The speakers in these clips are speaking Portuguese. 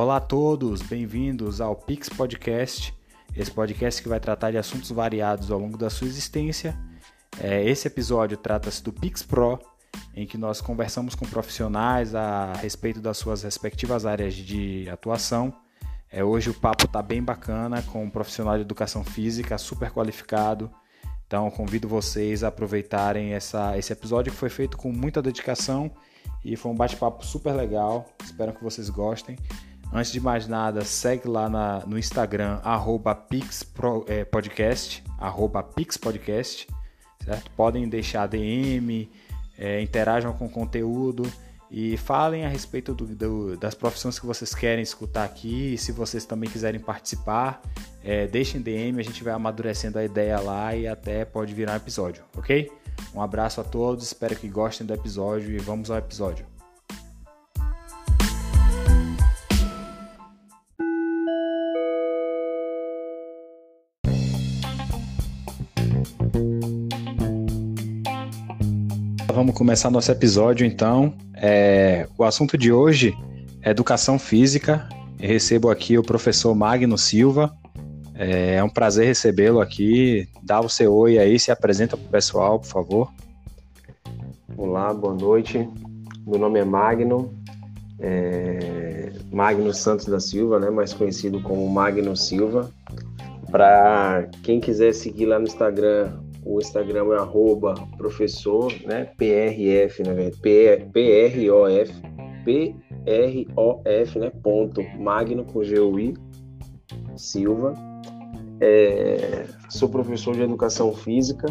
Olá a todos, bem-vindos ao Pix Podcast, esse podcast que vai tratar de assuntos variados ao longo da sua existência. É, esse episódio trata-se do Pix Pro, em que nós conversamos com profissionais a respeito das suas respectivas áreas de atuação. É, hoje o papo está bem bacana com um profissional de educação física super qualificado. Então convido vocês a aproveitarem essa, esse episódio que foi feito com muita dedicação e foi um bate-papo super legal. Espero que vocês gostem. Antes de mais nada, segue lá na, no Instagram, arroba pixpodcast, é, pixpodcast, certo? Podem deixar DM, é, interajam com o conteúdo e falem a respeito do, do, das profissões que vocês querem escutar aqui. E se vocês também quiserem participar, é, deixem DM, a gente vai amadurecendo a ideia lá e até pode virar um episódio, ok? Um abraço a todos, espero que gostem do episódio e vamos ao episódio. Vamos começar nosso episódio então. É, o assunto de hoje é educação física. Eu recebo aqui o professor Magno Silva. É, é um prazer recebê-lo aqui. Dá o seu oi aí, se apresenta para o pessoal, por favor. Olá, boa noite. Meu nome é Magno, é Magno Santos da Silva, né, mais conhecido como Magno Silva. Para quem quiser seguir lá no Instagram, o Instagram é arroba professor, né, PRF, né, P-R-O-F, P-R-O-F, né, ponto, Magno com G-U-I, Silva. É, sou professor de educação física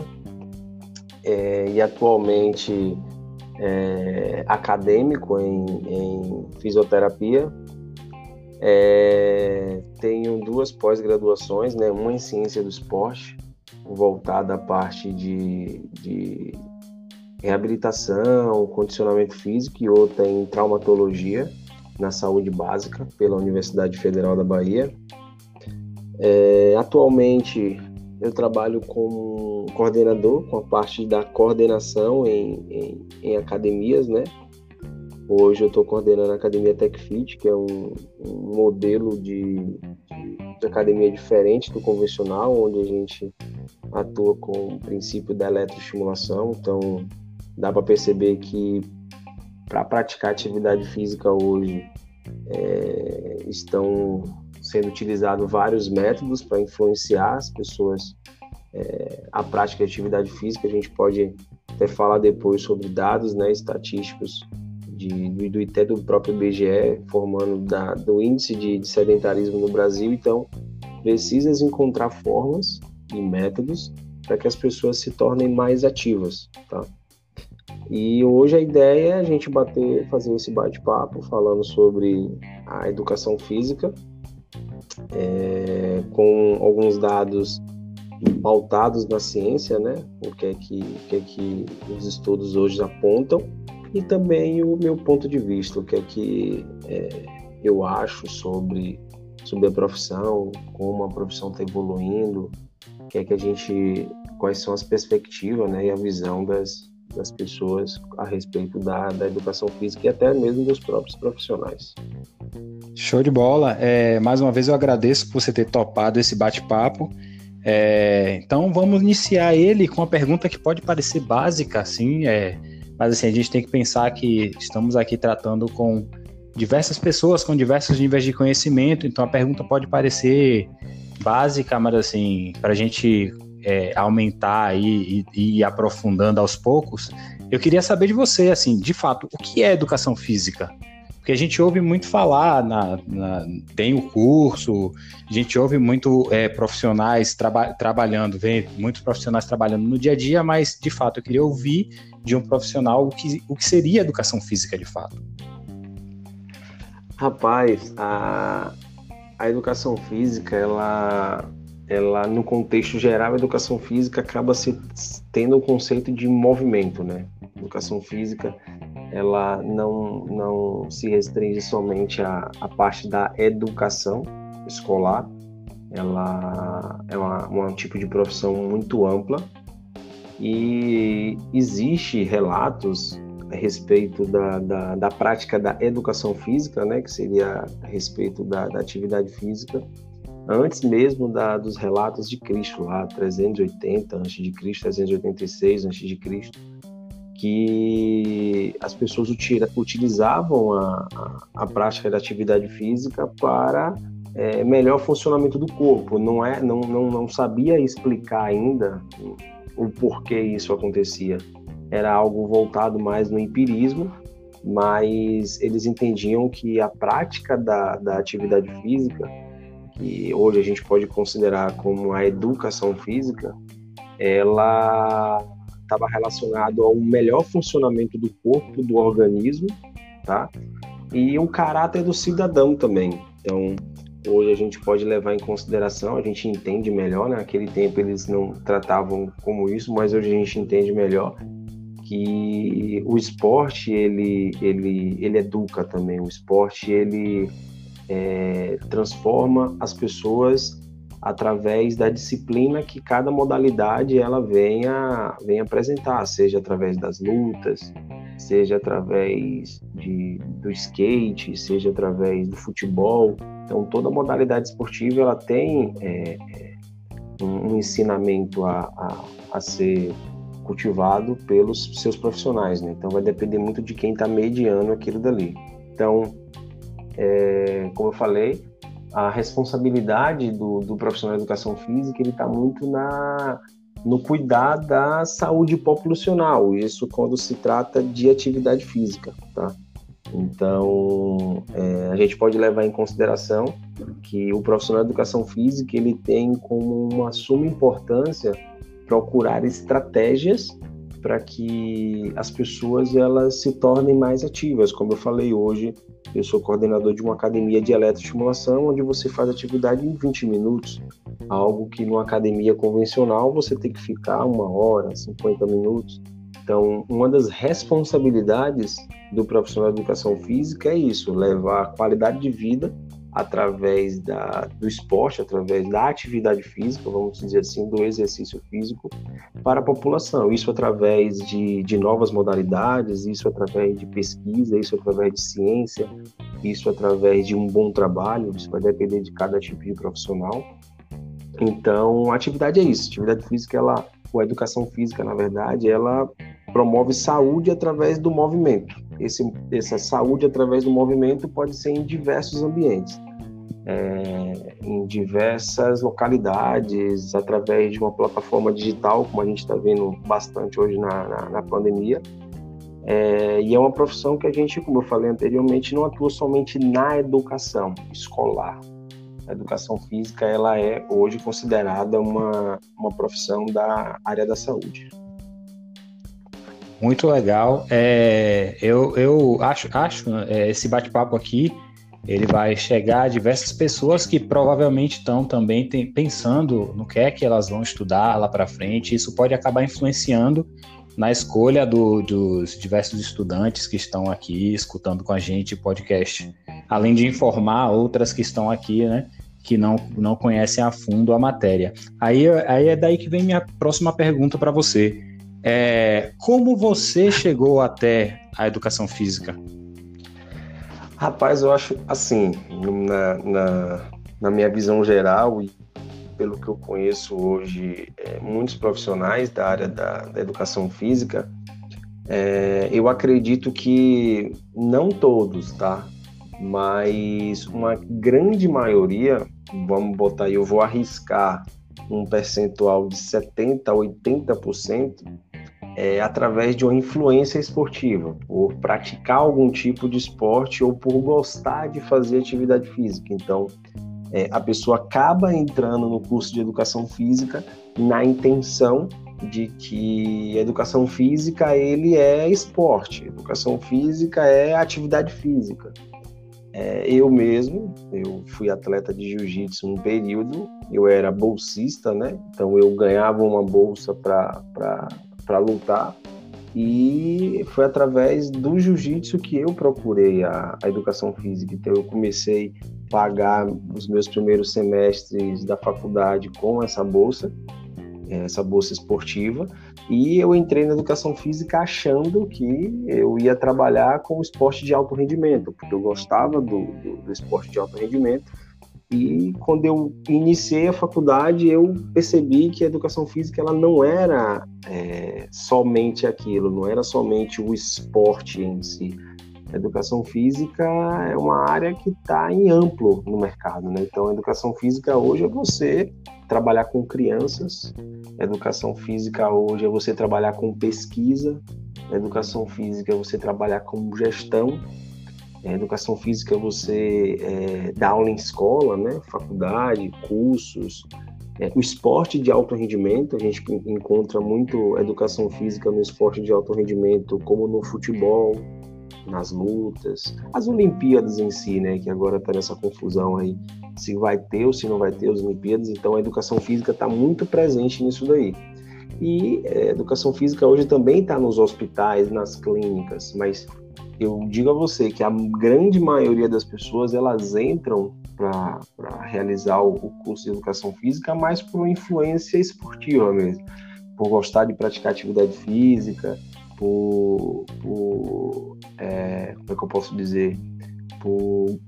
é, e atualmente é, acadêmico em, em fisioterapia. É, tenho duas pós-graduações, né, uma em ciência do esporte, voltada à parte de, de reabilitação, condicionamento físico e outra em traumatologia na saúde básica pela Universidade Federal da Bahia. É, atualmente eu trabalho como coordenador com a parte da coordenação em, em, em academias, né? Hoje eu estou coordenando a Academia TechFit, que é um, um modelo de, de, de, academia diferente do convencional, onde a gente atua com o princípio da eletroestimulação. Então, dá para perceber que para praticar atividade física hoje é, estão sendo utilizados vários métodos para influenciar as pessoas é, a prática de atividade física. A gente pode até falar depois sobre dados né, estatísticos de, do, do, até do próprio IBGE, formando da, do índice de, de sedentarismo no Brasil. Então, precisa encontrar formas e métodos para que as pessoas se tornem mais ativas, tá? E hoje a ideia é a gente bater, fazer esse bate-papo falando sobre a educação física, é, com alguns dados pautados na ciência, né? O que é que, o que é que os estudos hoje apontam e também o meu ponto de vista, o que é que é, eu acho sobre sobre a profissão, como a profissão está evoluindo, que é que a gente, quais são as perspectivas, né, e a visão das, das pessoas a respeito da, da educação física e até mesmo dos próprios profissionais. Show de bola. É, mais uma vez eu agradeço por você ter topado esse bate-papo. É, então vamos iniciar ele com uma pergunta que pode parecer básica, assim, é, mas assim, a gente tem que pensar que estamos aqui tratando com diversas pessoas com diversos níveis de conhecimento, então a pergunta pode parecer básica, mas assim, para a gente é, aumentar e, e ir aprofundando aos poucos, eu queria saber de você, assim, de fato, o que é educação física? Porque a gente ouve muito falar, na, na tem o curso, a gente ouve muito é, profissionais traba, trabalhando, vem muitos profissionais trabalhando no dia a dia, mas de fato eu queria ouvir de um profissional o que, o que seria educação física de fato. Rapaz, a, a educação física, ela, ela no contexto geral, a educação física acaba se tendo o conceito de movimento, né? Educação física ela não, não se restringe somente à, à parte da educação escolar, ela é uma, um tipo de profissão muito ampla e existe relatos a respeito da, da, da, prática da educação física, né, que seria a respeito da, da atividade física, antes mesmo da, dos relatos de Cristo, lá 380 a.C., 386 a.C., que as pessoas utilizavam a, a, a prática da atividade física para é, melhor funcionamento do corpo. Não, é, não, não, não sabia explicar ainda o porquê isso acontecia. Era algo voltado mais no empirismo, mas eles entendiam que a prática da, da atividade física, que hoje a gente pode considerar como a educação física, ela estava relacionado ao melhor funcionamento do corpo, do organismo, tá? E um caráter do cidadão também. Então, hoje a gente pode levar em consideração, a gente entende melhor, né? Naquele tempo eles não tratavam como isso, mas hoje a gente entende melhor que o esporte ele ele ele educa também. O esporte ele é, transforma as pessoas através da disciplina que cada modalidade ela venha, venha apresentar, seja através das lutas, seja através de, do skate, seja através do futebol. Então, toda modalidade esportiva ela tem é, um, ensinamento a, a, a, ser cultivado pelos seus profissionais. Né? Então, vai depender muito de quem está mediando aquilo dali. Então, é, como eu falei, a responsabilidade do, do profissional de educação física ele está muito na no cuidar da saúde populacional isso quando se trata de atividade física tá então é, a gente pode levar em consideração que o profissional de educação física ele tem como uma suma importância procurar estratégias para que as pessoas elas se tornem mais ativas como eu falei hoje eu sou coordenador de uma academia de eletroestimulação, onde você faz atividade em 20 minutos, algo que numa academia convencional você tem que ficar uma hora, 50 minutos. Então, uma das responsabilidades do profissional de educação física é isso, levar qualidade de vida através da, do esporte, através da atividade física, vamos dizer assim, do exercício físico para a população. Isso através de, de novas modalidades, isso através de pesquisa, isso através de ciência, isso através de um bom trabalho, isso vai depender de cada tipo de profissional. Então, a atividade é isso. A atividade física, ela, ou a educação física, na verdade, ela promove saúde através do movimento. Esse, essa saúde através do movimento pode ser em diversos ambientes é, em diversas localidades, através de uma plataforma digital, como a gente está vendo bastante hoje na, na, na pandemia. É, e é uma profissão que a gente, como eu falei anteriormente, não atua somente na educação escolar. A educação física ela é hoje considerada uma, uma profissão da área da saúde. Muito legal. É, eu, eu acho, acho é, esse bate-papo aqui ele vai chegar a diversas pessoas que provavelmente estão também tem, pensando no que é que elas vão estudar lá para frente. Isso pode acabar influenciando na escolha do, dos diversos estudantes que estão aqui escutando com a gente o podcast, além de informar outras que estão aqui, né, que não, não conhecem a fundo a matéria. Aí, aí é daí que vem minha próxima pergunta para você. É, como você chegou até a educação física? Rapaz, eu acho assim, na, na, na minha visão geral e pelo que eu conheço hoje, é, muitos profissionais da área da, da educação física, é, eu acredito que não todos, tá? Mas uma grande maioria, vamos botar aí, eu vou arriscar um percentual de 70% a 80%, é, através de uma influência esportiva, por praticar algum tipo de esporte ou por gostar de fazer atividade física. Então, é, a pessoa acaba entrando no curso de educação física na intenção de que educação física ele é esporte, educação física é atividade física. É, eu mesmo, eu fui atleta de jiu-jitsu um período, eu era bolsista, né? Então eu ganhava uma bolsa para para lutar. E foi através do jiu-jitsu que eu procurei a, a, educação física. Então, eu comecei a pagar os meus primeiros semestres da faculdade com essa bolsa, essa bolsa esportiva. E eu entrei na educação física achando que eu ia trabalhar com esporte de alto rendimento, porque eu gostava do, do, do esporte de alto rendimento. E quando eu iniciei a faculdade, eu percebi que a educação física ela não era é, somente aquilo, não era somente o esporte em si. A educação física é uma área que está em amplo no mercado, né? Então, a educação física hoje é você trabalhar com crianças, a educação física hoje é você trabalhar com pesquisa, a educação física é você trabalhar com gestão, a educação física é você é, dar aula em escola, né? Faculdade, cursos, é, o esporte de alto rendimento, a gente encontra muito educação física no esporte de alto rendimento, como no futebol, nas lutas, as Olimpíadas em si, né, que agora está nessa confusão aí, se vai ter ou se não vai ter as Olimpíadas, então a educação física está muito presente nisso daí. E a é, educação física hoje também está nos hospitais, nas clínicas, mas eu digo a você que a grande maioria das pessoas elas entram para realizar o, curso de educação física mais por influência esportiva mesmo, por gostar de praticar atividade física, por, por é, como é que eu posso dizer, por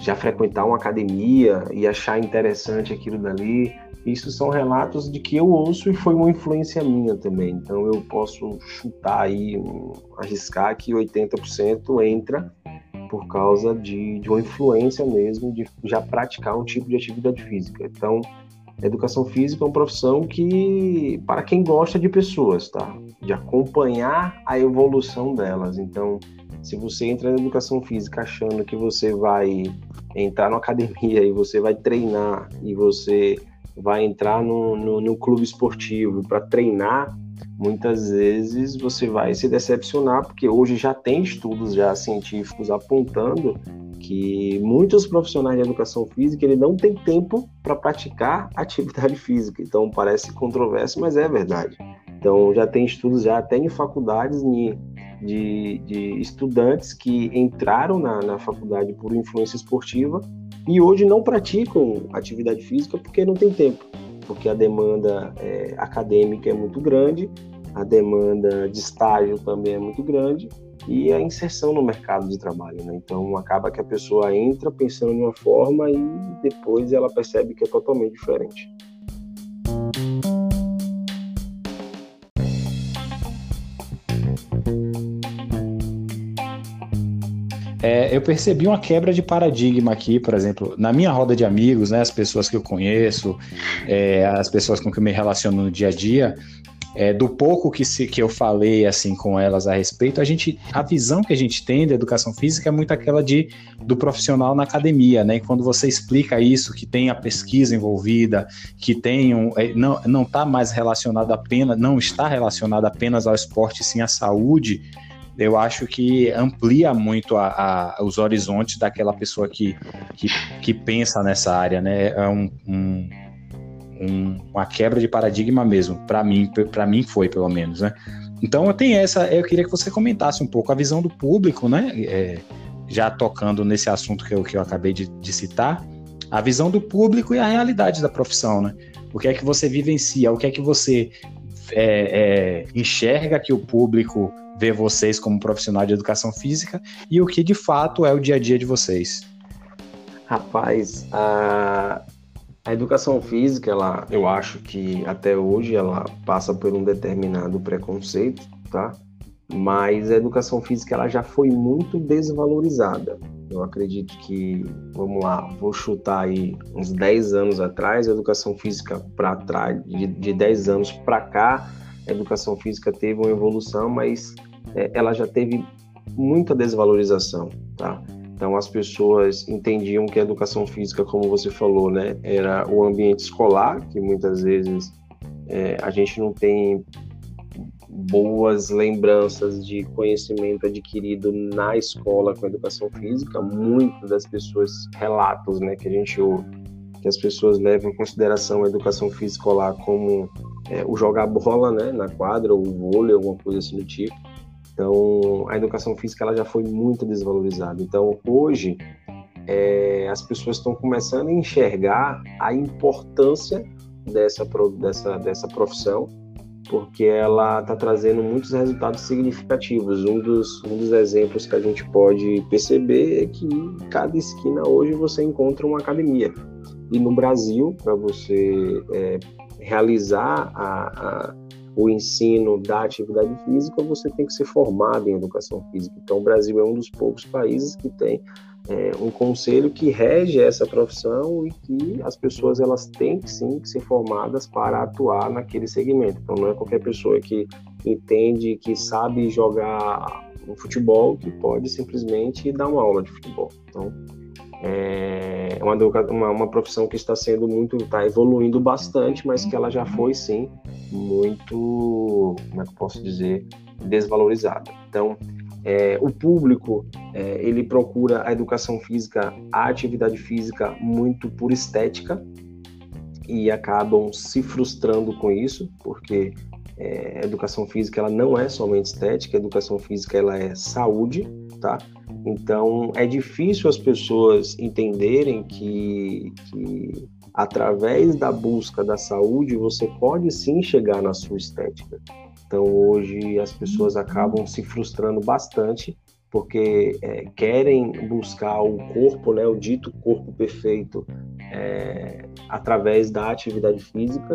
já frequentar uma academia e achar interessante aquilo dali. Isso são relatos de que eu ouço e foi uma influência minha também. Então eu posso chutar aí, arriscar que 80% entra por causa de, de uma influência mesmo de já praticar um tipo de atividade física. Então, educação física é uma profissão que, para quem gosta de pessoas, tá? De acompanhar a evolução delas. Então, se você entra na educação física achando que você vai entrar na academia e você vai treinar e você vai entrar no, no, no clube esportivo para treinar, muitas vezes você vai se decepcionar, porque hoje já tem estudos já científicos apontando que muitos profissionais de educação física ele não tem tempo para praticar atividade física. Então parece controverso, mas é verdade. Então já tem estudos já até em faculdades de, de, de estudantes que entraram na, na faculdade por influência esportiva e hoje não praticam atividade física porque não tem tempo, porque a demanda é, acadêmica é muito grande, a demanda de estágio também é muito grande e a inserção no mercado de trabalho. Né? Então, acaba que a pessoa entra pensando de uma forma e depois ela percebe que é totalmente diferente. É, eu percebi uma quebra de paradigma aqui, por exemplo, na minha roda de amigos, né, as pessoas que eu conheço, é, as pessoas com que eu me relaciono no dia a dia, é, do pouco que, se, que eu falei assim com elas a respeito, a gente, a visão que a gente tem da educação física é muito aquela de do profissional na academia, né? E quando você explica isso, que tem a pesquisa envolvida, que tem um, é, não não está mais relacionado apenas, não está relacionado apenas ao esporte, sim à saúde. Eu acho que amplia muito a, a, os horizontes daquela pessoa que, que, que pensa nessa área, né? É um, um um, uma quebra de paradigma mesmo. Para mim, para mim foi pelo menos, né? Então tenho essa. Eu queria que você comentasse um pouco a visão do público, né? É, já tocando nesse assunto que eu, que eu acabei de, de citar, a visão do público e a realidade da profissão, né? O que é que você vivencia? O que é que você é, é, enxerga que o público vê vocês como profissional de educação física e o que de fato é o dia a dia de vocês? Rapaz, a, a educação física, ela, eu acho que até hoje ela passa por um determinado preconceito, tá? Mas a educação física ela já foi muito desvalorizada. Eu acredito que, vamos lá, vou chutar aí uns 10 anos atrás, a educação física para trás, de, de 10 anos para cá, a educação física teve uma evolução, mas é, ela já teve muita desvalorização, tá? Então as pessoas entendiam que a educação física, como você falou, né, era o ambiente escolar, que muitas vezes é, a gente não tem boas lembranças de conhecimento adquirido na escola com a educação física. Muitas das pessoas relatos, né, que a gente ouve, que as pessoas levam em consideração a educação física lá como é, o jogar bola, né, na quadra, ou o vôlei, alguma coisa assim do tipo então, a educação física ela já foi muito desvalorizada. Então, hoje, é, as pessoas estão começando a enxergar a importância dessa, dessa, dessa profissão porque ela está trazendo muitos resultados significativos. Um dos, um dos exemplos que a gente pode perceber é que cada esquina hoje você encontra uma academia. E no Brasil, para você é, realizar a, a, o ensino da atividade física, você tem que ser formado em educação física. Então, o Brasil é um dos poucos países que tem é, um conselho que rege essa profissão e que as pessoas elas têm que sim que ser formadas para atuar naquele segmento. Então não é qualquer pessoa que entende, que sabe jogar um futebol que pode simplesmente dar uma aula de futebol. Então é uma, uma, uma profissão que está sendo muito, está evoluindo bastante, mas que ela já foi sim muito, como é que eu posso dizer, desvalorizada. Então é, o público é, ele procura a educação física, a atividade física muito por estética e acabam se frustrando com isso, porque é, a educação física ela não é somente estética, a educação física ela é saúde, tá? Então é difícil as pessoas entenderem que, que através da busca da saúde você pode sim chegar na sua estética. Então hoje as pessoas acabam se frustrando bastante porque é, querem buscar o corpo, né, o dito corpo perfeito, é, através da atividade física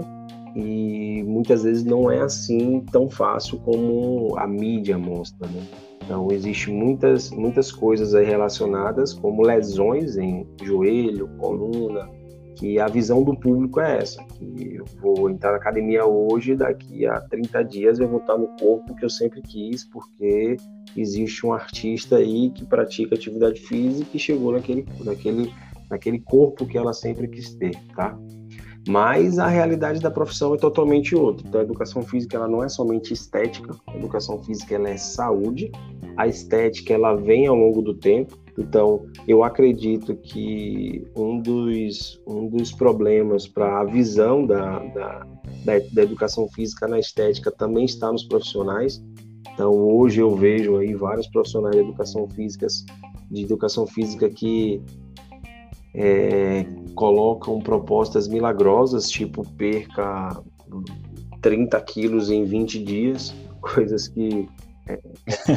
e muitas vezes não é assim tão fácil como a mídia mostra. Né? Então existe muitas muitas coisas aí relacionadas como lesões em joelho, coluna, que a visão do público é essa, que eu vou entrar na academia hoje, daqui a 30 dias eu vou estar no corpo que eu sempre quis, porque existe um artista aí que pratica atividade física e chegou naquele, naquele, naquele corpo que ela sempre quis ter, tá? Mas a realidade da profissão é totalmente outra. Então, a educação física ela não é somente estética, a educação física ela é saúde. A estética ela vem ao longo do tempo. Então, eu acredito que um dos, um dos problemas para a visão da, da, da, da, educação física na estética também está nos profissionais. Então, hoje eu vejo aí vários profissionais de educação física, de educação física que é, colocam propostas milagrosas, tipo perca 30 quilos em 20 dias, coisas que é,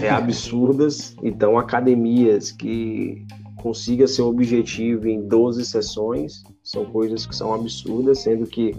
é absurdas. Então, academias que consiga seu objetivo em 12 sessões são coisas que são absurdas, sendo que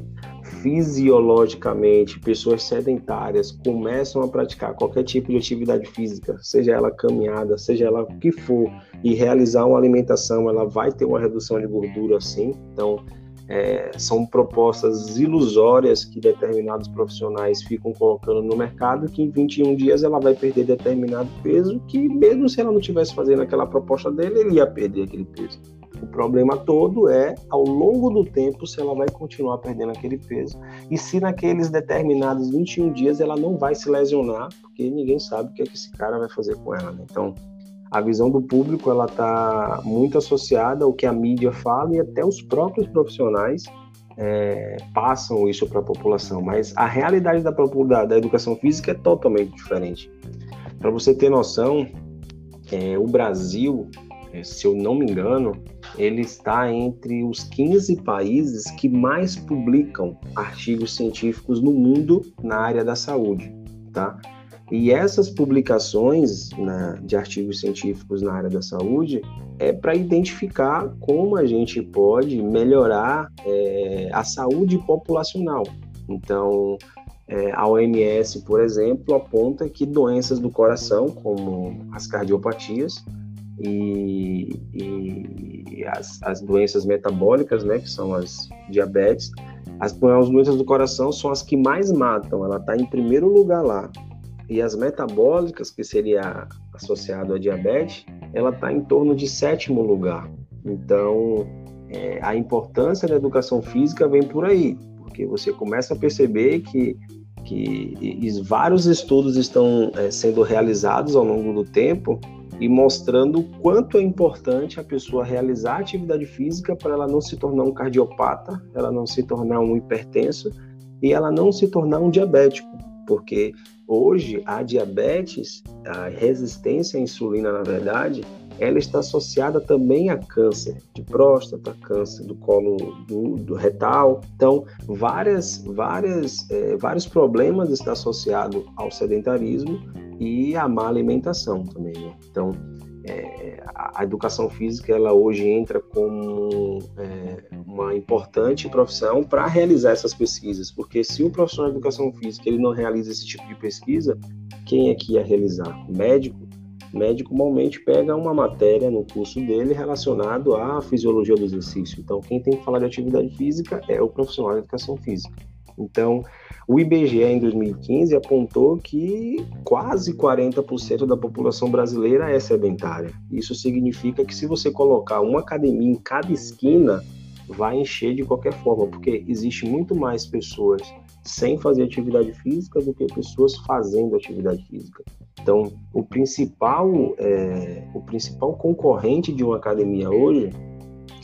fisiologicamente pessoas sedentárias começam a praticar qualquer tipo de atividade física, seja ela caminhada, seja ela o que for, e realizar uma alimentação, ela vai ter uma redução de gordura sim. Então, é, são propostas ilusórias que determinados profissionais ficam colocando no mercado, que em 21 dias ela vai perder determinado peso, que mesmo se ela não tivesse fazendo aquela proposta dele, ele ia perder aquele peso. O problema todo é, ao longo do tempo, se ela vai continuar perdendo aquele peso e se naqueles determinados 21 dias ela não vai se lesionar, porque ninguém sabe o que, é que esse cara vai fazer com ela. Né? Então, a visão do público ela está muito associada ao que a mídia fala e até os próprios profissionais é, passam isso para a população, mas a realidade da, da, da, educação física é totalmente diferente. Para você ter noção, é, o Brasil, é, se eu não me engano, ele está entre os 15 países que mais publicam artigos científicos no mundo na área da saúde, tá? E essas publicações né, de artigos científicos na área da saúde é para identificar como a gente pode melhorar é, a saúde populacional. Então, é, a OMS, por exemplo, aponta que doenças do coração, como as cardiopatias e, e as, as, doenças metabólicas, né, que são as diabetes, as, as doenças do coração são as que mais matam. Ela está em primeiro lugar lá e as metabólicas, que seria associado à diabetes, ela está em torno de sétimo lugar. Então, é, a importância da educação física vem por aí, porque você começa a perceber que, que vários estudos estão é, sendo realizados ao longo do tempo e mostrando o quanto é importante a pessoa realizar atividade física para ela não se tornar um cardiopata, ela não se tornar um hipertenso e ela não se tornar um diabético, porque Hoje, a diabetes, a resistência à insulina, na verdade, ela está associada também a câncer de próstata, câncer do colo do, do retal. Então, várias, várias, é, vários problemas estão associados ao sedentarismo e à má alimentação também. Né? Então, é, a educação física ela hoje entra como é, uma importante profissão para realizar essas pesquisas, porque se o profissional de educação física ele não realiza esse tipo de pesquisa, quem é que ia realizar? Médico? Médico normalmente pega uma matéria no curso dele relacionado à fisiologia do exercício. Então, quem tem que falar de atividade física é o profissional de educação física. Então, o IBGE em 2015 apontou que quase 40% da população brasileira é sedentária. Isso significa que se você colocar uma academia em cada esquina, vai encher de qualquer forma, porque existe muito mais pessoas sem fazer atividade física do que pessoas fazendo atividade física. Então, o principal, é, o principal concorrente de uma academia hoje,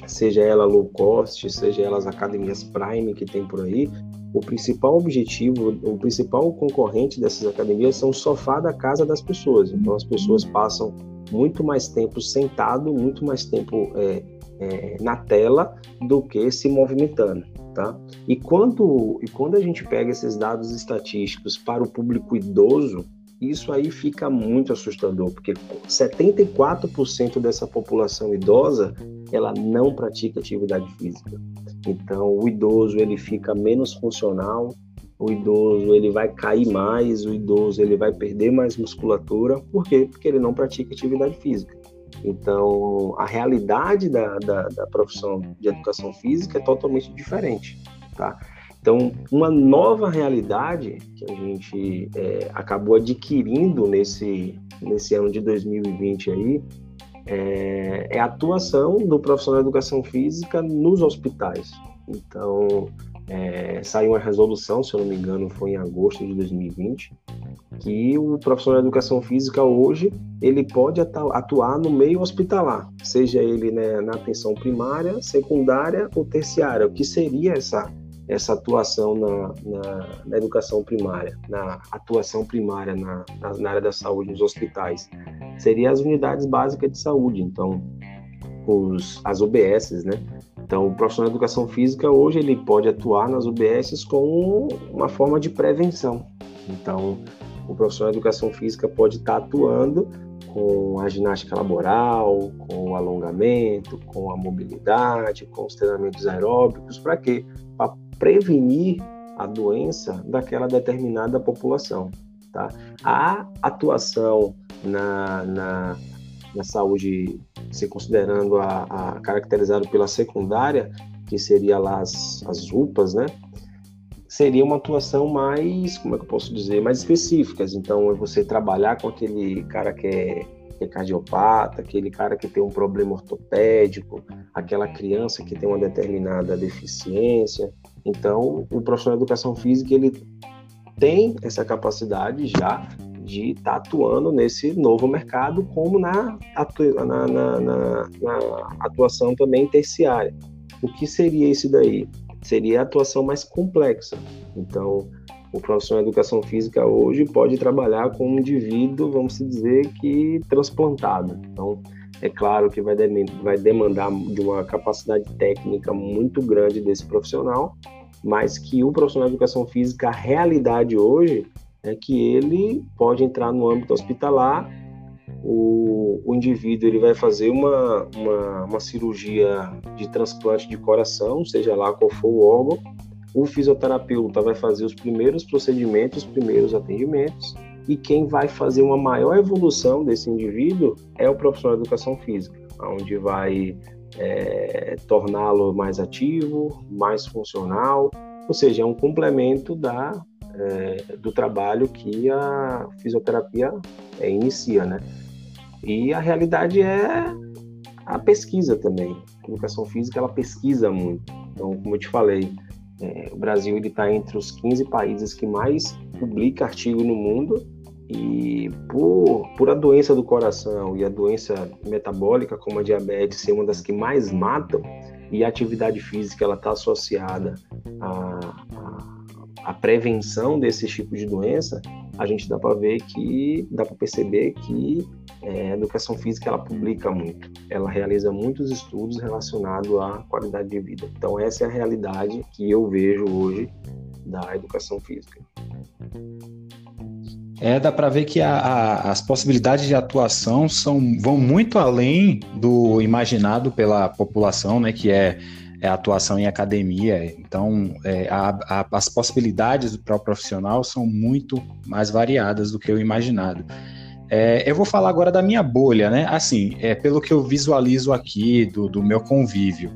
seja ela low cost, seja elas academias prime que tem por aí, o principal objetivo, o principal concorrente dessas academias são o sofá da casa das pessoas. Então, as pessoas passam muito mais tempo sentado, muito mais tempo é, é, na tela do que se movimentando. Tá? E, quando, e quando a gente pega esses dados estatísticos para o público idoso, isso aí fica muito assustador, porque 74% dessa população idosa, ela não pratica atividade física. Então, o idoso ele fica menos funcional, o idoso ele vai cair mais, o idoso ele vai perder mais musculatura, por quê? Porque ele não pratica atividade física. Então, a realidade da, da, da profissão de educação física é totalmente diferente, tá? Então, uma nova realidade que a gente é, acabou adquirindo nesse, nesse ano de 2020 aí é, é, a atuação do profissional de educação física nos hospitais. Então, é, saiu uma resolução, se eu não me engano, foi em agosto de 2020, que o profissional de educação física hoje ele pode atuar no meio hospitalar, seja ele né, na atenção primária, secundária ou terciária. O que seria essa essa atuação na, na, na, educação primária, na atuação primária na, na, área da saúde, nos hospitais, seria as unidades básicas de saúde, então os, as UBSs, né? Então, o profissional de educação física hoje ele pode atuar nas UBSs com uma forma de prevenção. Então, o profissional de educação física pode estar atuando com a ginástica laboral, com o alongamento, com a mobilidade, com os treinamentos aeróbicos, para quê? Para prevenir a doença daquela determinada população. Tá? A atuação na, na, na saúde, se considerando a, a caracterizado pela secundária, que seria lá as, as UPAs, né? Seria uma atuação mais, como é que eu posso dizer, mais específicas. Então, é você trabalhar com aquele cara que é que é cardiopata, aquele cara que tem um problema ortopédico, aquela criança que tem uma determinada deficiência. Então, o profissional de educação física ele tem essa capacidade já de estar tá atuando nesse novo mercado, como na, na, na, na, atuação também terciária. O que seria isso daí? Seria a atuação mais complexa. Então, o profissional de educação física hoje pode trabalhar com um indivíduo, vamos dizer, que transplantado. Então, é claro que vai, vai demandar de uma capacidade técnica muito grande desse profissional, mas que o profissional de educação física, a realidade hoje é que ele pode entrar no âmbito hospitalar, o, o indivíduo ele vai fazer uma, uma, uma cirurgia de transplante de coração, seja lá qual for o órgão, o fisioterapeuta vai fazer os primeiros procedimentos, os primeiros atendimentos, e quem vai fazer uma maior evolução desse indivíduo é o profissional de educação física, onde vai é, torná-lo mais ativo, mais funcional, ou seja, é um complemento da, é, do trabalho que a fisioterapia é, inicia, né? E a realidade é a pesquisa também. A educação física ela pesquisa muito. Então, como eu te falei, é, o Brasil está entre os 15 países que mais publica artigo no mundo e por, por a doença do coração e a doença metabólica, como a diabetes, ser uma das que mais matam, e a atividade física ela está associada à, à, prevenção desse tipo de doença, a gente dá para ver que, dá para perceber que é, a educação física ela publica muito, ela realiza muitos estudos relacionados à qualidade de vida. Então essa é a realidade que eu vejo hoje da educação física. É, dá para ver que a, a, as possibilidades de atuação são, vão muito além do imaginado pela população, né, que é, é a atuação em academia. Então, é, a, as possibilidades para o profissional são muito mais variadas do que o imaginado. É, eu vou falar agora da minha bolha, né? Assim, é, pelo que eu visualizo aqui do, do meu convívio.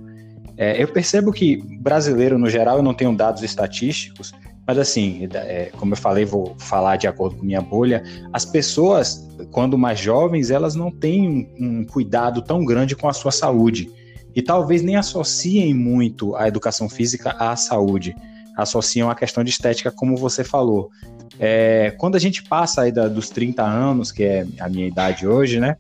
É, eu percebo que brasileiro, no geral, eu não tenho dados estatísticos, mas assim, é, como eu falei, vou falar de acordo com minha bolha, as pessoas, quando mais jovens, elas não têm um, um cuidado tão grande com a sua saúde. E talvez nem associem muito a educação física à saúde. Associam a questão de estética, como você falou. É, quando a gente passa aí da, dos 30 anos, que é a minha idade hoje, né?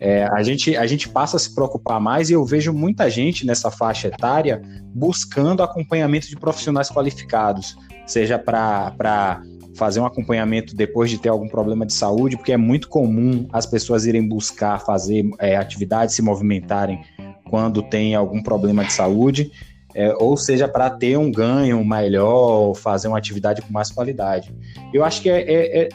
É, a, gente, a gente passa a se preocupar mais e eu vejo muita gente nessa faixa etária buscando acompanhamento de profissionais qualificados seja para fazer um acompanhamento depois de ter algum problema de saúde, porque é muito comum as pessoas irem buscar fazer é, atividades, se movimentarem quando tem algum problema de saúde, é, ou seja, para ter um ganho melhor, fazer uma atividade com mais qualidade. Eu acho que é, é, é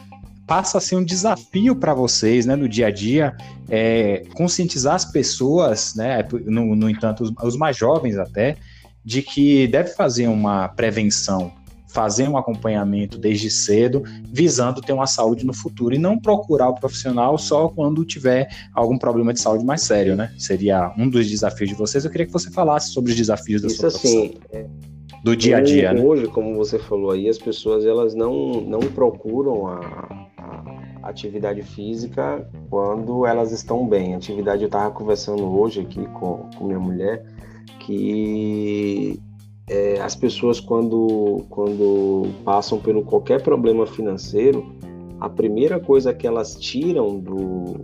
passa a ser um desafio para vocês, né, no dia a dia, é, conscientizar as pessoas, né, no, no entanto, os, os mais jovens até, de que deve fazer uma prevenção fazer um acompanhamento desde cedo, visando ter uma saúde no futuro e não procurar o profissional só quando tiver algum problema de saúde mais sério, né? Seria um dos desafios de vocês. Eu queria que você falasse sobre os desafios da Isso sua profissão. Assim, é... Do dia a dia, hoje, né? Hoje, como você falou aí, as pessoas elas não, não procuram a, a atividade física quando elas estão bem. A atividade, eu estava conversando hoje aqui com, com minha mulher, que é, as pessoas quando, quando passam por qualquer problema financeiro, a primeira coisa que elas tiram do,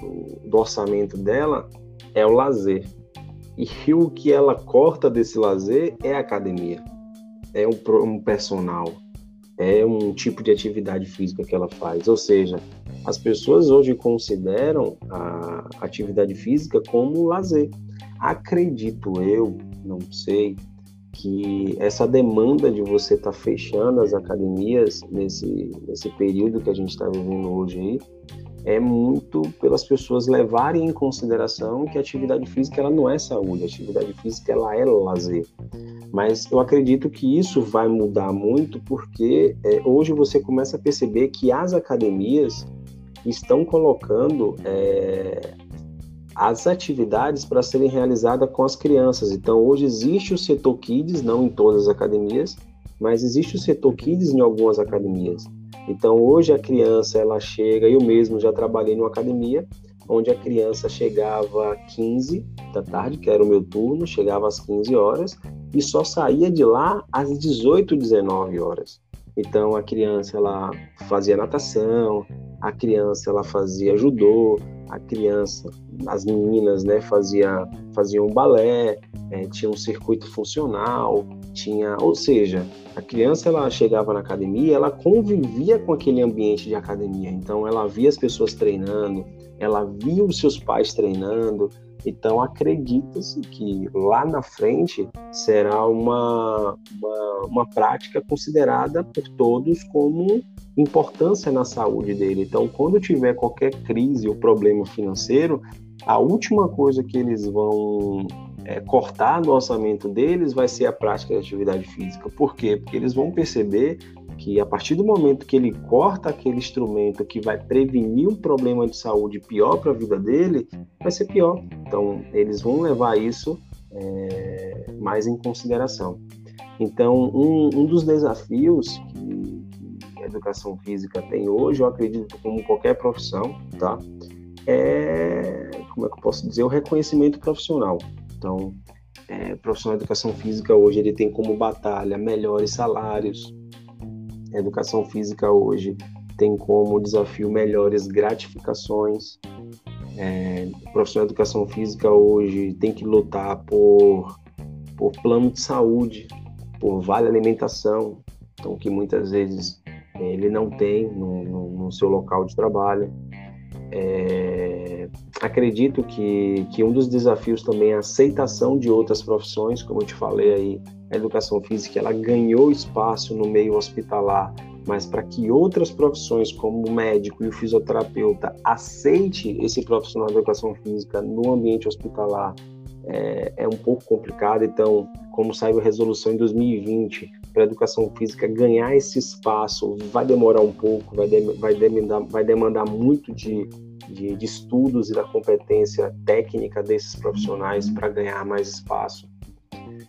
do, do orçamento dela é o lazer. E o que ela corta desse lazer é a academia, é um, um personal, é um tipo de atividade física que ela faz. Ou seja, as pessoas hoje consideram a atividade física como lazer. Acredito eu, não sei, que essa demanda de você estar tá fechando as academias nesse, nesse período que a gente está vivendo hoje aí, é muito pelas pessoas levarem em consideração que a atividade física ela não é saúde, a atividade física ela é lazer. Mas eu acredito que isso vai mudar muito porque é, hoje você começa a perceber que as academias estão colocando é, as atividades para serem realizadas com as crianças. Então, hoje existe o setor Kids, não em todas as academias, mas existe o setor Kids em algumas academias. Então, hoje a criança ela chega, eu mesmo já trabalhei numa academia onde a criança chegava às 15 da tarde, que era o meu turno, chegava às 15 horas e só saía de lá às 18, 19 horas. Então a criança ela fazia natação, a criança ela fazia judô, a criança, as meninas, né, fazia, faziam balé, é, tinha um circuito funcional, tinha, ou seja, a criança ela chegava na academia, ela convivia com aquele ambiente de academia, então ela via as pessoas treinando, ela via os seus pais treinando, então acredita-se que lá na frente será uma, uma, uma prática considerada por todos como importância na saúde dele. Então, quando tiver qualquer crise ou problema financeiro, a última coisa que eles vão é, cortar no orçamento deles vai ser a prática de atividade física. Por quê? Porque eles vão perceber que a partir do momento que ele corta aquele instrumento que vai prevenir um problema de saúde pior para a vida dele, vai ser pior. Então, eles vão levar isso é, mais em consideração. Então, um, um dos desafios que, educação física tem hoje, eu acredito como qualquer profissão, tá? É, como é que eu posso dizer, o reconhecimento profissional. Então, é, profissional de educação física hoje ele tem como batalha melhores salários. A educação física hoje tem como desafio melhores gratificações. É, profissional de educação física hoje tem que lutar por, por plano de saúde, por vale alimentação, então que muitas vezes ele não tem, não, não, no seu local de trabalho. É, acredito que, que um dos desafios também é a aceitação de outras profissões, como eu te falei aí, a educação física ela ganhou espaço no meio hospitalar, mas para que outras profissões como o médico e o fisioterapeuta aceite esse profissional de educação física no ambiente hospitalar é, é um pouco complicado. Então, como saiu a resolução em 2020 para a educação física ganhar esse espaço, vai demorar um pouco, vai, de, vai, demandar, vai demandar muito de, de, de estudos e da competência técnica desses profissionais para ganhar mais espaço.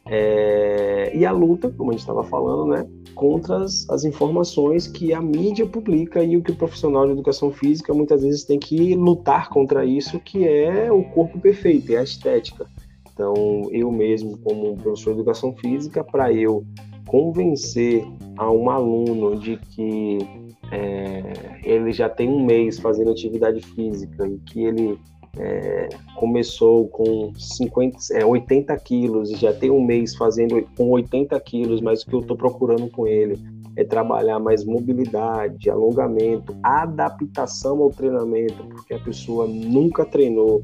É, e a luta, como a gente estava falando, né, contra as, as, informações que a mídia publica e o que o profissional de educação física muitas vezes tem que lutar contra isso, que é o corpo perfeito, é a estética. Então, eu mesmo, como professor de educação física, para eu convencer a um aluno de que é, ele já tem um mês fazendo atividade física e que ele é, começou com 50, é, 80 quilos e já tem um mês fazendo com 80 quilos, mas o que eu estou procurando com ele é trabalhar mais mobilidade, alongamento, adaptação ao treinamento, porque a pessoa nunca treinou,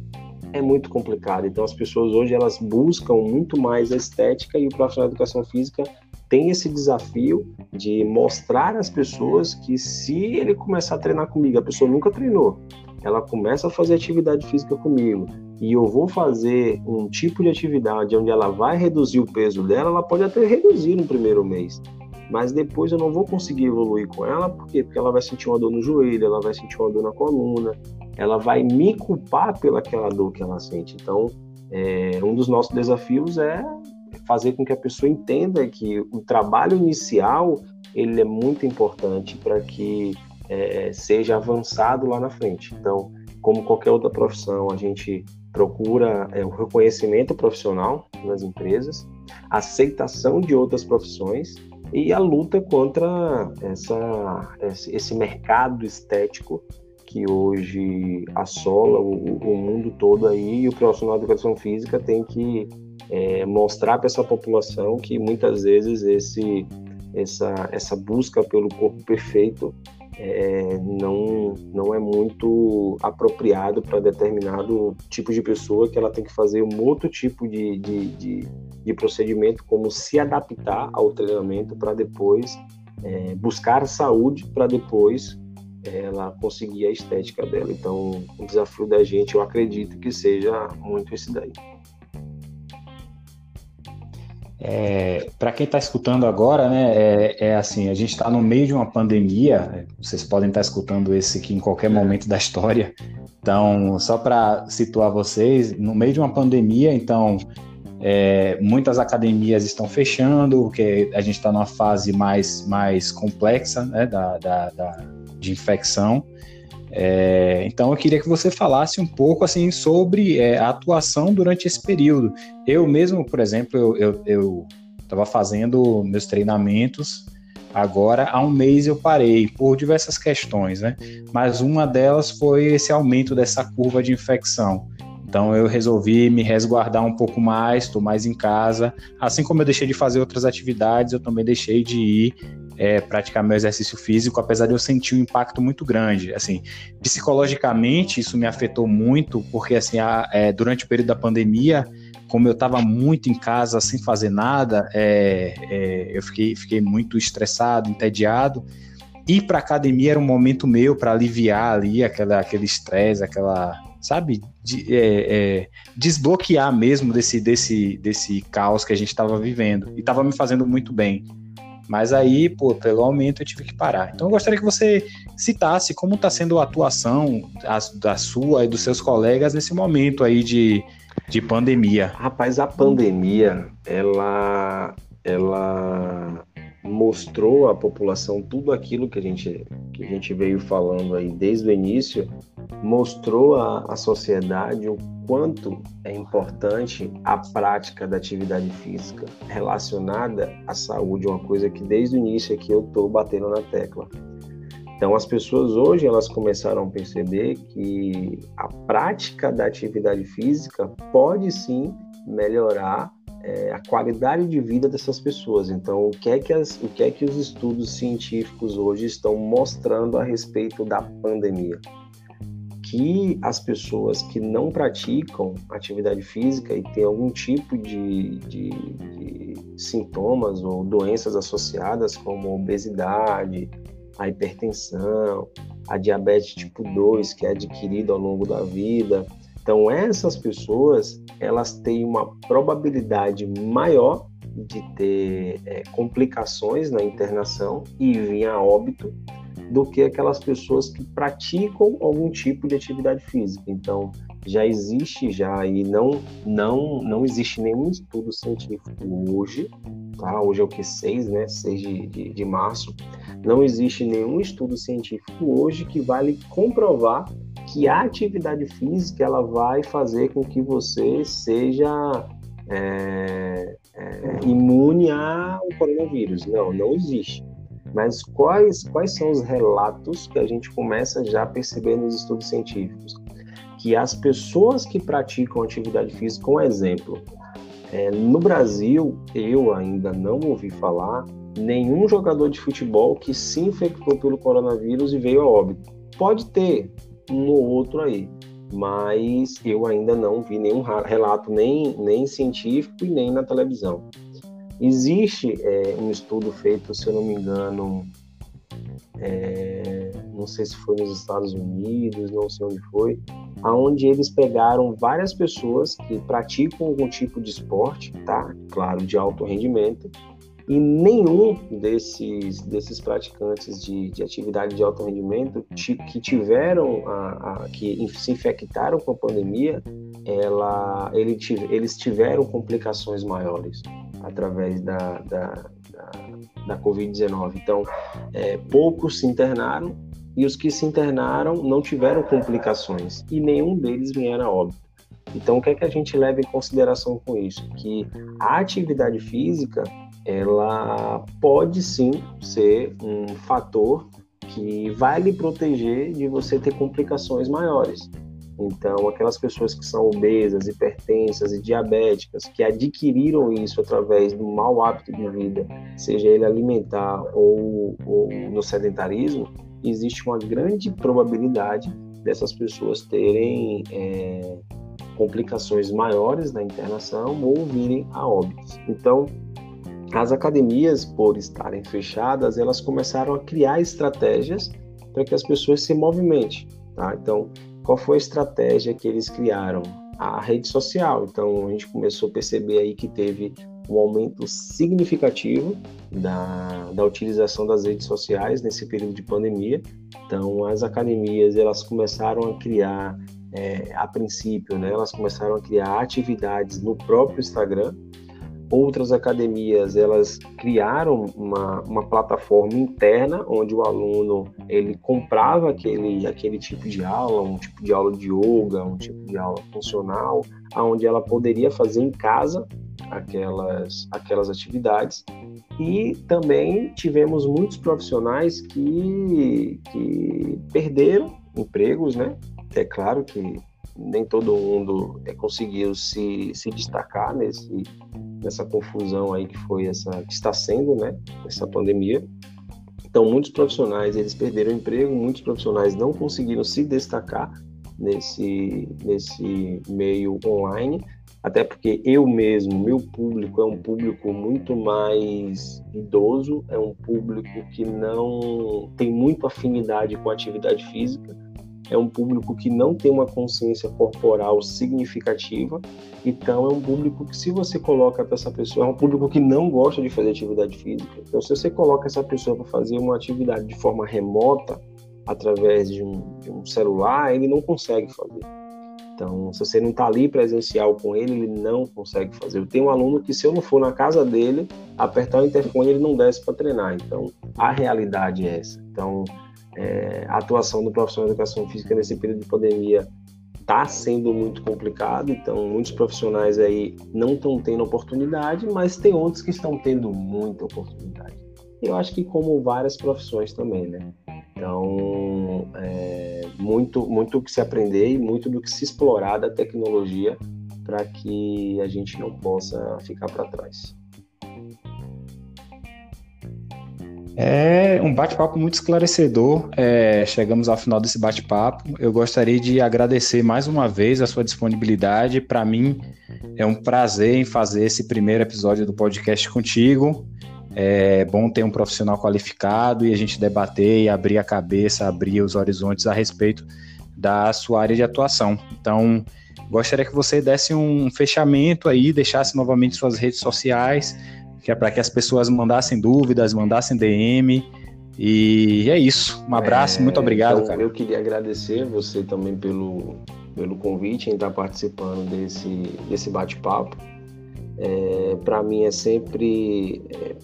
é muito complicado. Então as pessoas hoje elas buscam muito mais a estética e o profissional de educação física tem esse desafio de mostrar às pessoas que se ele começar a treinar comigo, a pessoa nunca treinou, ela começa a fazer atividade física comigo e eu vou fazer um tipo de atividade onde ela vai reduzir o peso dela, ela pode até reduzir no primeiro mês, mas depois eu não vou conseguir evoluir com ela, por quê? Porque ela vai sentir uma dor no joelho, ela vai sentir uma dor na coluna, ela vai me culpar pelaquela dor que ela sente. Então, é, um dos nossos desafios é fazer com que a pessoa entenda que o trabalho inicial ele é muito importante para que é, seja avançado lá na frente. Então, como qualquer outra profissão, a gente procura é, o reconhecimento profissional nas empresas, aceitação de outras profissões e a luta contra essa, esse mercado estético que hoje assola o, o mundo todo aí e o profissional de educação física tem que é, mostrar para essa população que muitas vezes esse, essa, essa busca pelo corpo perfeito é, não, não é muito apropriado para determinado tipo de pessoa que ela tem que fazer um outro tipo de, de, de, de procedimento, como se adaptar ao treinamento para depois é, buscar saúde para depois ela conseguir a estética dela. Então, o desafio da gente, eu acredito que seja muito esse daí. É, para quem está escutando agora, né, é, é assim, a gente está no meio de uma pandemia, vocês podem estar tá escutando esse aqui em qualquer momento da história, então, só para situar vocês, no meio de uma pandemia, então, é, muitas academias estão fechando, porque a gente está numa fase mais, mais complexa né, da, da, da, de infecção, é, então eu queria que você falasse um pouco assim sobre é, a atuação durante esse período. Eu mesmo, por exemplo, eu estava fazendo meus treinamentos. Agora, há um mês eu parei por diversas questões, né? Mas uma delas foi esse aumento dessa curva de infecção. Então eu resolvi me resguardar um pouco mais, estou mais em casa. Assim como eu deixei de fazer outras atividades, eu também deixei de ir é, praticar meu exercício físico, apesar de eu sentir um impacto muito grande. Assim, psicologicamente isso me afetou muito, porque assim, a, é, durante o período da pandemia, como eu estava muito em casa sem fazer nada, é, é eu fiquei, fiquei muito estressado, entediado. Ir para academia era um momento meu para aliviar ali aquela, aquele estresse, aquela sabe, de, é, é, desbloquear mesmo desse, desse, desse caos que a gente estava vivendo. E estava me fazendo muito bem. Mas aí, pô, pelo aumento eu tive que parar. Então eu gostaria que você citasse como está sendo a atuação da sua e dos seus colegas nesse momento aí de, de pandemia. Rapaz, a pandemia, ela, ela mostrou à população tudo aquilo que a gente, que a gente veio falando aí desde o início, mostrou à, à sociedade o quanto é importante a prática da atividade física relacionada à saúde, uma coisa que desde o início aqui eu estou batendo na tecla. Então as pessoas hoje elas começaram a perceber que a prática da atividade física pode sim melhorar é, a qualidade de vida dessas pessoas. Então, o que, é que as, o que é que os estudos científicos hoje estão mostrando a respeito da pandemia? Que as pessoas que não praticam atividade física e têm algum tipo de, de, de sintomas ou doenças associadas, como obesidade, a hipertensão, a diabetes tipo 2, que é adquirida ao longo da vida, então, essas pessoas, elas têm uma probabilidade maior de ter é, complicações na internação e vir a óbito do que aquelas pessoas que praticam algum tipo de atividade física. Então, já existe já e não não não existe nenhum estudo científico hoje, tá? Hoje é o que 6, né? 6 de, de, de março. Não existe nenhum estudo científico hoje que vale comprovar que a atividade física ela vai fazer com que você seja é, é, imune ao coronavírus. Não, não existe. Mas quais, quais são os relatos que a gente começa já a perceber nos estudos científicos? Que as pessoas que praticam atividade física, um exemplo, é, no Brasil, eu ainda não ouvi falar nenhum jogador de futebol que se infectou pelo coronavírus e veio a óbito. Pode ter, um ou outro aí, mas eu ainda não vi nenhum relato, nem, nem científico e nem na televisão. Existe é, um estudo feito, se eu não me engano, é, não sei se foi nos Estados Unidos, não sei onde foi, aonde eles pegaram várias pessoas que praticam algum tipo de esporte, tá? Claro, de alto rendimento, e nenhum desses, desses praticantes de, de atividade de alto rendimento que tiveram, a, a, que se infectaram com a pandemia, ela, ele, eles tiveram complicações maiores através da, da, da, da Covid-19. Então, é, poucos se internaram e os que se internaram não tiveram complicações e nenhum deles vieram a óbito. Então, o que é que a gente leva em consideração com isso? Que a atividade física ela pode sim ser um fator que vai lhe proteger de você ter complicações maiores. Então, aquelas pessoas que são obesas, hipertensas e diabéticas, que adquiriram isso através do mau hábito de vida, seja ele alimentar ou, ou no sedentarismo, existe uma grande probabilidade dessas pessoas terem é, complicações maiores na internação ou virem a óbitos. Então, as academias, por estarem fechadas, elas começaram a criar estratégias para que as pessoas se movimentem. Tá? Então, qual foi a estratégia que eles criaram? A rede social. Então, a gente começou a perceber aí que teve um aumento significativo da, da utilização das redes sociais nesse período de pandemia. Então, as academias elas começaram a criar, é, a princípio, né, elas começaram a criar atividades no próprio Instagram Outras academias elas criaram uma, uma plataforma interna onde o aluno ele comprava aquele, aquele tipo de aula, um tipo de aula de yoga, um tipo de aula funcional, aonde ela poderia fazer em casa aquelas, aquelas atividades. E também tivemos muitos profissionais que, que perderam empregos, né? É claro que nem todo mundo é, conseguiu se, se destacar nesse, nessa confusão aí que foi essa que está sendo, né, essa pandemia. Então, muitos profissionais eles perderam emprego, muitos profissionais não conseguiram se destacar nesse nesse meio online, até porque eu mesmo, meu público é um público muito mais idoso, é um público que não tem muita afinidade com a atividade física é um público que não tem uma consciência corporal significativa, então é um público que, se você coloca para essa pessoa, é um público que não gosta de fazer atividade física. Então, se você coloca essa pessoa para fazer uma atividade de forma remota, através de um, de um celular, ele não consegue fazer. Então, se você não está ali presencial com ele, ele não consegue fazer. Eu tenho um aluno que, se eu não for na casa dele, apertar o interfone, ele não desce para treinar. Então, a realidade é essa. Então, é, a atuação do profissional de educação física nesse período de pandemia está sendo muito complicado, então muitos profissionais aí não estão tendo oportunidade, mas tem outros que estão tendo muita oportunidade. Eu acho que como várias profissões também, né? Então, é, muito, muito o que se aprender e muito do que se explorar da tecnologia para que a gente não possa ficar para trás. É um bate-papo muito esclarecedor. É, chegamos ao final desse bate-papo. Eu gostaria de agradecer mais uma vez a sua disponibilidade. Para mim é um prazer em fazer esse primeiro episódio do podcast contigo. É bom ter um profissional qualificado e a gente debater e abrir a cabeça, abrir os horizontes a respeito da sua área de atuação. Então, gostaria que você desse um fechamento aí, deixasse novamente suas redes sociais que é para que as pessoas mandassem dúvidas, mandassem DM. E é isso. Um abraço, é, muito obrigado, então, cara. Eu queria agradecer você também pelo, pelo convite em estar participando desse, desse bate-papo. É, para mim é sempre é,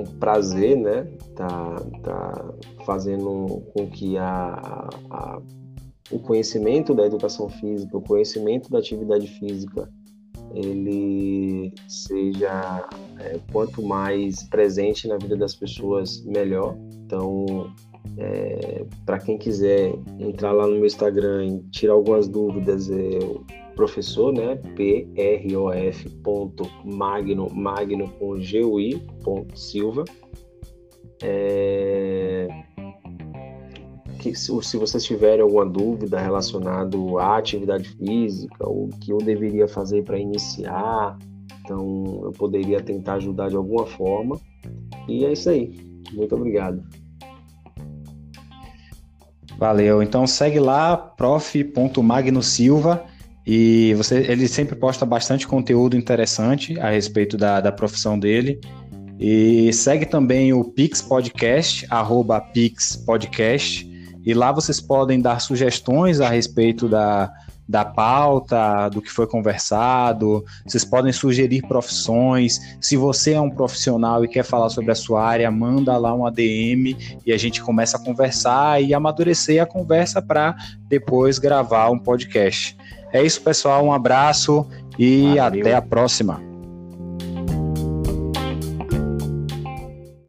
um prazer, né? Tá, tá fazendo com que a, a, o conhecimento da educação física, o conhecimento da atividade física ele seja é, quanto mais presente na vida das pessoas, melhor. Então, é, para quem quiser entrar lá no meu Instagram e tirar algumas dúvidas, o professor, né? P-R-O-F ponto magno, magno com G-U-I ponto Silva. É, que se, vocês tiverem alguma dúvida relacionada à atividade física, o que eu deveria fazer para iniciar, então eu poderia tentar ajudar de alguma forma. E é isso aí. Muito obrigado. Valeu. Então segue lá, prof.magnosilva e você, ele sempre posta bastante conteúdo interessante a respeito da, da profissão dele. E segue também o Pix Podcast, arroba Pix Podcast. E lá vocês podem dar sugestões a respeito da, da pauta, do que foi conversado. Vocês podem sugerir profissões. Se você é um profissional e quer falar sobre a sua área, manda lá um ADM e a gente começa a conversar e amadurecer a conversa para depois gravar um podcast. É isso, pessoal. Um abraço e Valeu. até a próxima.